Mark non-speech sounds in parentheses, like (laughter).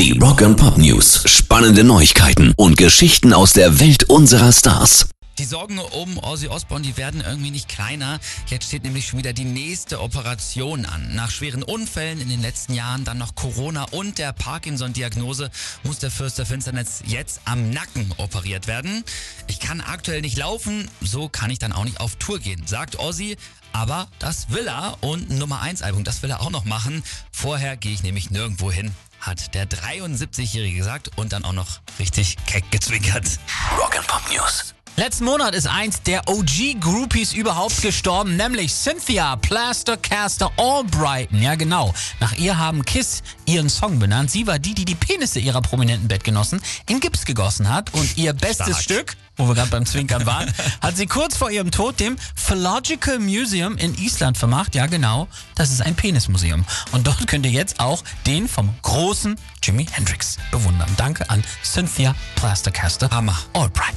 Die Rock and Pop News. Spannende Neuigkeiten und Geschichten aus der Welt unserer Stars. Die Sorgen um Ozzy Osbourne, die werden irgendwie nicht kleiner. Jetzt steht nämlich schon wieder die nächste Operation an. Nach schweren Unfällen in den letzten Jahren, dann noch Corona und der Parkinson-Diagnose muss der Fürst der Finsternis jetzt am Nacken operiert werden. Ich kann aktuell nicht laufen, so kann ich dann auch nicht auf Tour gehen, sagt Ozzy. Aber das will er und Nummer 1 Album, das will er auch noch machen. Vorher gehe ich nämlich nirgendwo hin, hat der 73-Jährige gesagt und dann auch noch richtig keck gezwinkert. Rock and Pop News. Letzten Monat ist eins der OG-Groupies überhaupt gestorben, nämlich Cynthia Plaster-Caster Albrighton. Ja, genau. Nach ihr haben Kiss ihren Song benannt. Sie war die, die die Penisse ihrer prominenten Bettgenossen in Gips gegossen hat. Und ihr bestes Stark. Stück, wo wir gerade beim Zwinkern waren, (laughs) hat sie kurz vor ihrem Tod dem Philological Museum in Island vermacht. Ja, genau. Das ist ein Penismuseum. Und dort könnt ihr jetzt auch den vom großen Jimi Hendrix bewundern. Danke an Cynthia Plaster-Caster Hammer. Albright.